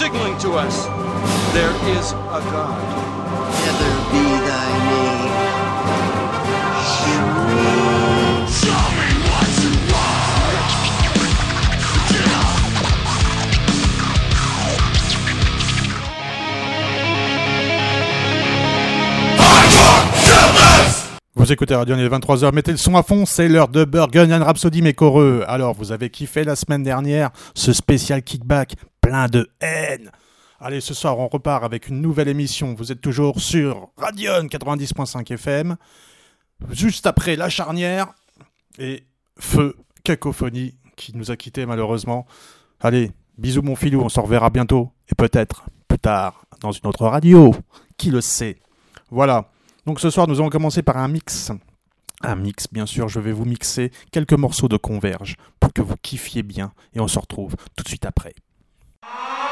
signaling to us there is a God. Never be thy name. Vous écoutez Radio, il est 23h, mettez le son à fond, c'est l'heure de Burgundian Rhapsody, mes coreux. Alors, vous avez kiffé la semaine dernière ce spécial kickback plein de haine. Allez, ce soir, on repart avec une nouvelle émission. Vous êtes toujours sur Radion 90.5 FM. Juste après La Charnière et Feu Cacophonie qui nous a quittés malheureusement. Allez, bisous mon filou, on se reverra bientôt et peut-être plus tard dans une autre radio. Qui le sait? Voilà. Donc ce soir, nous allons commencer par un mix. Un mix, bien sûr, je vais vous mixer quelques morceaux de Converge pour que vous kiffiez bien et on se retrouve tout de suite après. Ah!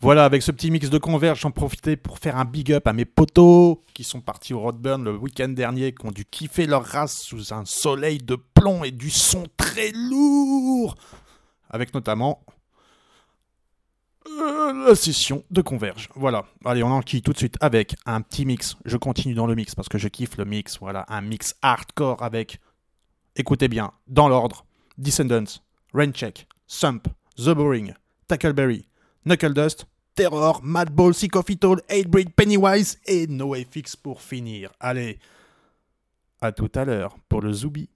Voilà, avec ce petit mix de converge, j'en profitais pour faire un big up à mes potos qui sont partis au Roadburn le week-end dernier, qui ont dû kiffer leur race sous un soleil de plomb et du son très lourd. Avec notamment euh, la session de converge. Voilà, allez, on enquille tout de suite avec un petit mix. Je continue dans le mix parce que je kiffe le mix. Voilà, un mix hardcore avec, écoutez bien, dans l'ordre, Descendants, Raincheck, Sump, The Boring, Tackleberry, Knuckle Dust, Terror, Madball, Sick of It All, Pennywise et NoFX pour finir. Allez, à tout à l'heure pour le Zoubi.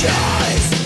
choice